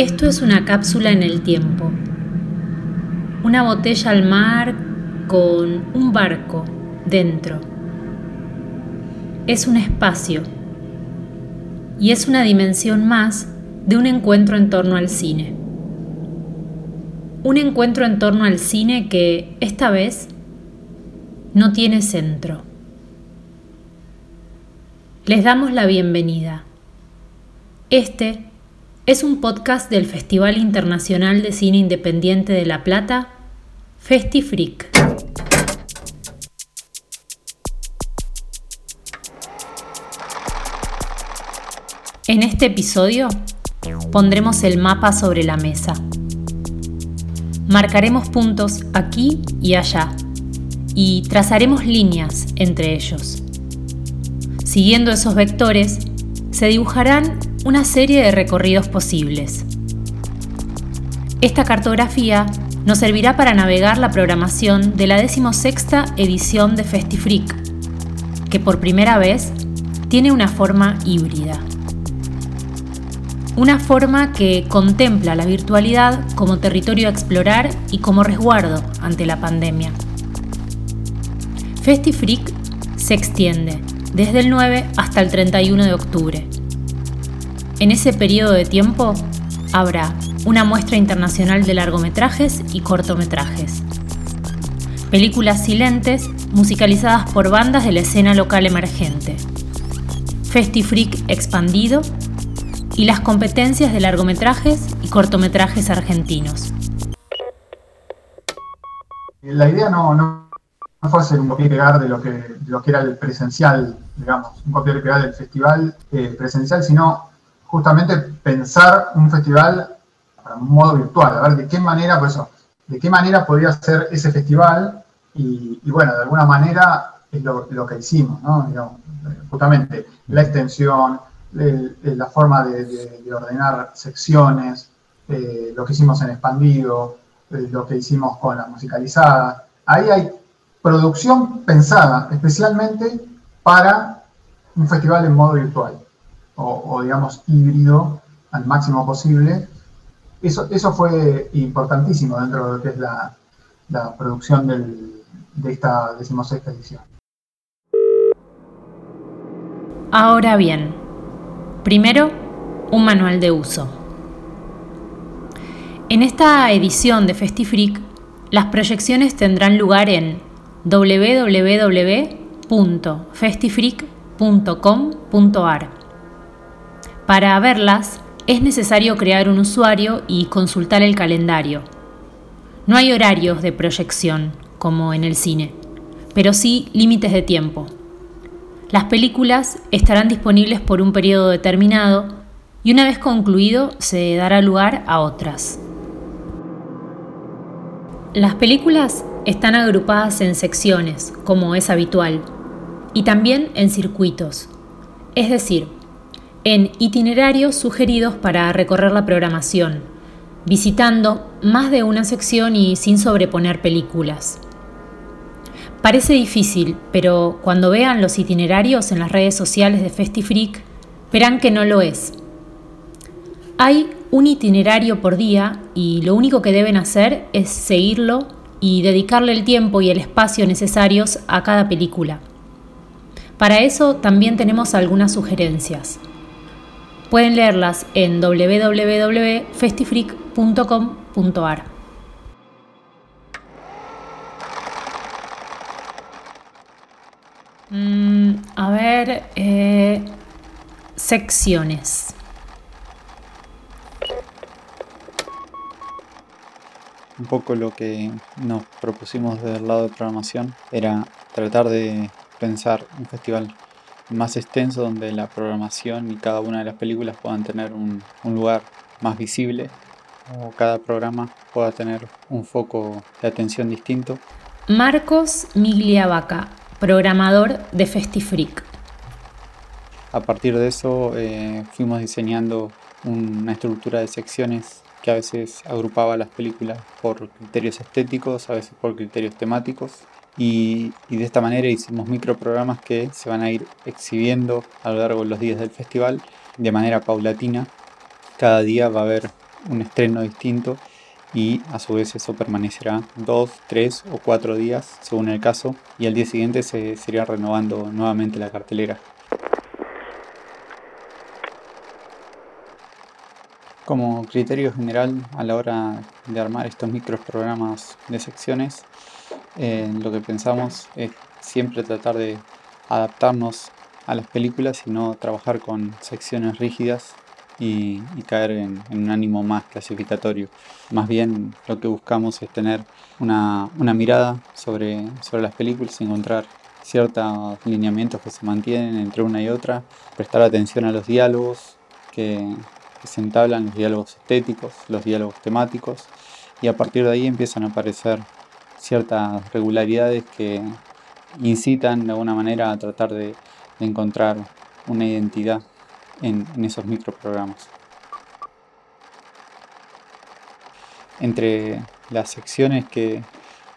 Esto es una cápsula en el tiempo. Una botella al mar con un barco dentro. Es un espacio y es una dimensión más de un encuentro en torno al cine. Un encuentro en torno al cine que esta vez no tiene centro. Les damos la bienvenida. Este es un podcast del Festival Internacional de Cine Independiente de La Plata, FestiFreak. En este episodio pondremos el mapa sobre la mesa. Marcaremos puntos aquí y allá y trazaremos líneas entre ellos. Siguiendo esos vectores, se dibujarán una serie de recorridos posibles. Esta cartografía nos servirá para navegar la programación de la decimosexta edición de FestiFreak, que por primera vez tiene una forma híbrida. Una forma que contempla la virtualidad como territorio a explorar y como resguardo ante la pandemia. FestiFreak se extiende desde el 9 hasta el 31 de octubre. En ese periodo de tiempo habrá una muestra internacional de largometrajes y cortometrajes, películas silentes musicalizadas por bandas de la escena local emergente, FestiFreak expandido y las competencias de largometrajes y cortometrajes argentinos. La idea no, no no fue hacer un copia y pegar de lo que, lo que era el presencial, digamos, un copia y pegar del festival eh, presencial, sino justamente pensar un festival para un modo virtual, a ver de qué manera, por eso, de qué manera podría ser ese festival y, bueno, de alguna manera es lo, que hicimos, ¿no? Digamos, justamente la extensión, la forma de, ordenar secciones, eh, lo que hicimos en expandido, eh, lo que hicimos con la musicalizada. Ahí hay producción pensada especialmente para un festival en modo virtual o, digamos híbrido al máximo posible. Eso, eso fue importantísimo dentro de lo que es la, producción de esta decimosexta edición. Ahora bien, primero, un manual de uso. En esta edición de FestiFreak, las proyecciones tendrán lugar en www.festifreak.com.ar. Para verlas es necesario crear un usuario y consultar el calendario. No hay horarios de proyección, como en el cine, pero sí límites de tiempo. Las películas estarán disponibles por un periodo determinado y una vez concluido se dará lugar a otras. Las películas están agrupadas en secciones, como es habitual, y también en circuitos, es decir, en itinerarios sugeridos para recorrer la programación, visitando más de una sección y sin sobreponer películas. Parece difícil, pero cuando vean los itinerarios en las redes sociales de FestiFreak, verán que no lo es. Hay un itinerario por día y lo único que deben hacer es seguirlo y dedicarle el tiempo y el espacio necesarios a cada película. Para eso también tenemos algunas sugerencias. Pueden leerlas en www.festifreak.com.ar. Mm, a ver, eh, secciones. Un poco lo que nos propusimos del lado de programación era tratar de pensar un festival más extenso donde la programación y cada una de las películas puedan tener un, lugar más visible o cada programa pueda tener un foco de atención distinto. Marcos Migliavaca, programador de FestiFreak. A partir de eso eh, fuimos diseñando una estructura de secciones que a veces agrupaba las películas por criterios estéticos, a veces por criterios temáticos. Y, de esta manera hicimos microprogramas que se van a ir exhibiendo a lo largo de los días del festival de manera paulatina. Cada día va a haber un estreno distinto y a su vez eso permanecerá dos, tres o cuatro días según el caso y al día siguiente se sería renovando nuevamente la cartelera. Como criterio general a la hora de armar estos microprogramas de secciones, lo que pensamos es siempre tratar de adaptarnos a las películas y no trabajar con secciones rígidas y, caer en, un ánimo más clasificatorio. Más bien lo que buscamos es tener una, mirada sobre, sobre las películas y encontrar ciertos lineamientos que se mantienen entre una y otra, prestar atención a los diálogos que, que se entablan, los diálogos estéticos, los diálogos temáticos, y a partir de ahí empiezan a aparecer ciertas regularidades que incitan de alguna manera a tratar de, encontrar una identidad en, esos microprogramas. Entre las secciones que,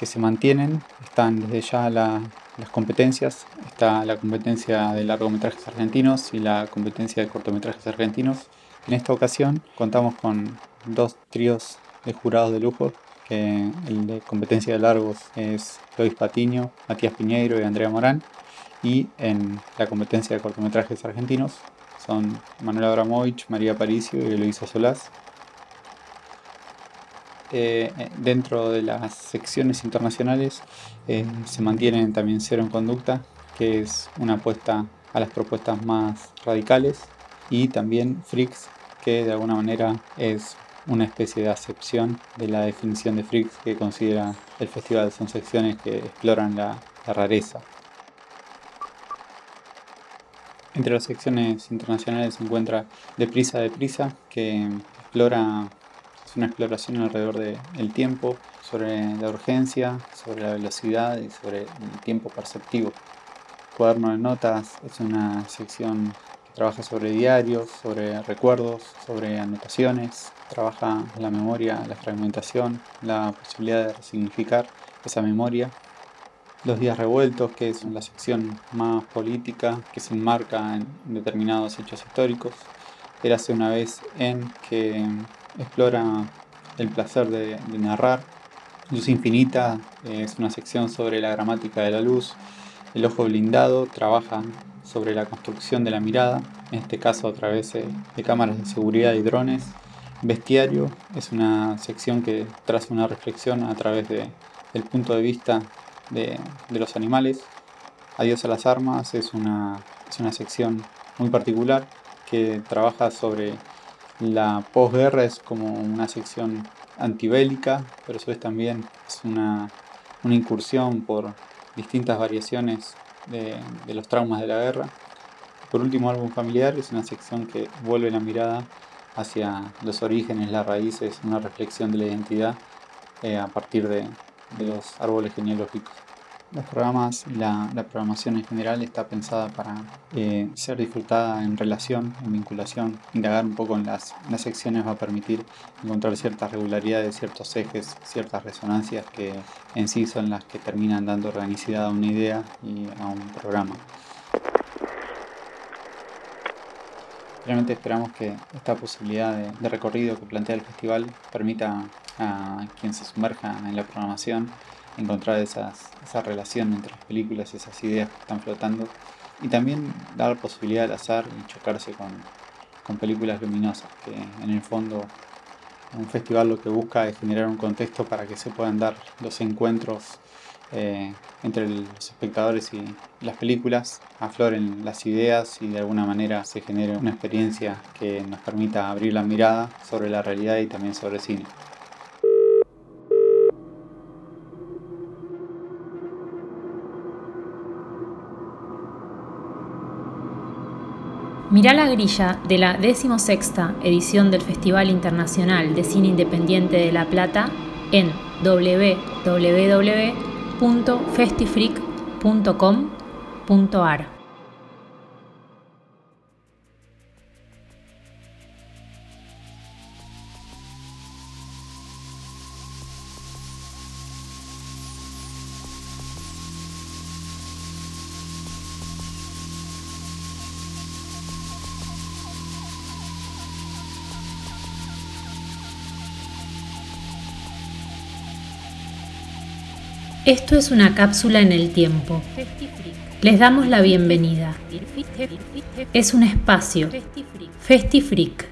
se mantienen están desde ya las competencias, está la competencia de largometrajes argentinos y la competencia de cortometrajes argentinos. En esta ocasión contamos con dos tríos de jurados de lujo que el de competencia de largos es Luis Patiño, Matías Piñeiro y Andrea Morán. Y en la competencia de cortometrajes argentinos son Manuel Abramovich, María Paricio y Luisa Solás. Eh, eh, dentro de las secciones internacionales eh, se mantienen también Cero en Conducta, que es una apuesta a las propuestas más radicales, y también Freaks, que de alguna manera es una especie de acepción de la definición de Freaks que considera el festival. Son secciones que exploran la, rareza. Entre las secciones internacionales se encuentra Deprisa, Deprisa, que explora, es una exploración alrededor del tiempo, sobre la urgencia, sobre la velocidad y sobre el tiempo perceptivo. Cuaderno de notas es una sección trabaja sobre diarios, sobre recuerdos, sobre anotaciones, trabaja la memoria, la fragmentación, la posibilidad de resignificar esa memoria. Los días revueltos, que es la sección más política, que se enmarca en determinados hechos históricos. Érase una vez en que explora el placer de, narrar. Luz Infinita es una sección sobre la gramática de la luz. El ojo blindado trabaja sobre la construcción de la mirada, en este caso a través de cámaras de seguridad y drones. Bestiario es una sección que traza una reflexión a través de, del punto de vista de, los animales. Adiós a las armas es una, es una sección muy particular que trabaja sobre la posguerra, es como una sección antibélica, pero eso es también es una, una incursión por distintas variaciones de, de los traumas de la guerra. Por último, álbum familiar es una sección que vuelve la mirada hacia los orígenes, las raíces, una reflexión de la identidad eh, a partir de, los árboles genealógicos. Los programas y la, programación en general está pensada para eh, ser disfrutada en relación, en vinculación. Indagar un poco en las, las secciones va a permitir encontrar ciertas regularidades, ciertos ejes, ciertas resonancias que en sí son las que terminan dando organicidad a una idea y a un programa. Realmente esperamos que esta posibilidad de, recorrido que plantea el festival permita a quien se sumerja en la programación encontrar esas, esa relación entre las películas, esas ideas que están flotando y también dar posibilidad al azar y chocarse con, con películas luminosas, que en el fondo un festival lo que busca es generar un contexto para que se puedan dar los encuentros eh, entre los espectadores y las películas, afloren las ideas y de alguna manera se genere una experiencia que nos permita abrir la mirada sobre la realidad y también sobre el cine. Mirá la grilla de la 16 edición del Festival Internacional de Cine Independiente de La Plata en www Esto es una cápsula en el tiempo. Les damos la bienvenida. Es un espacio. FestiFreak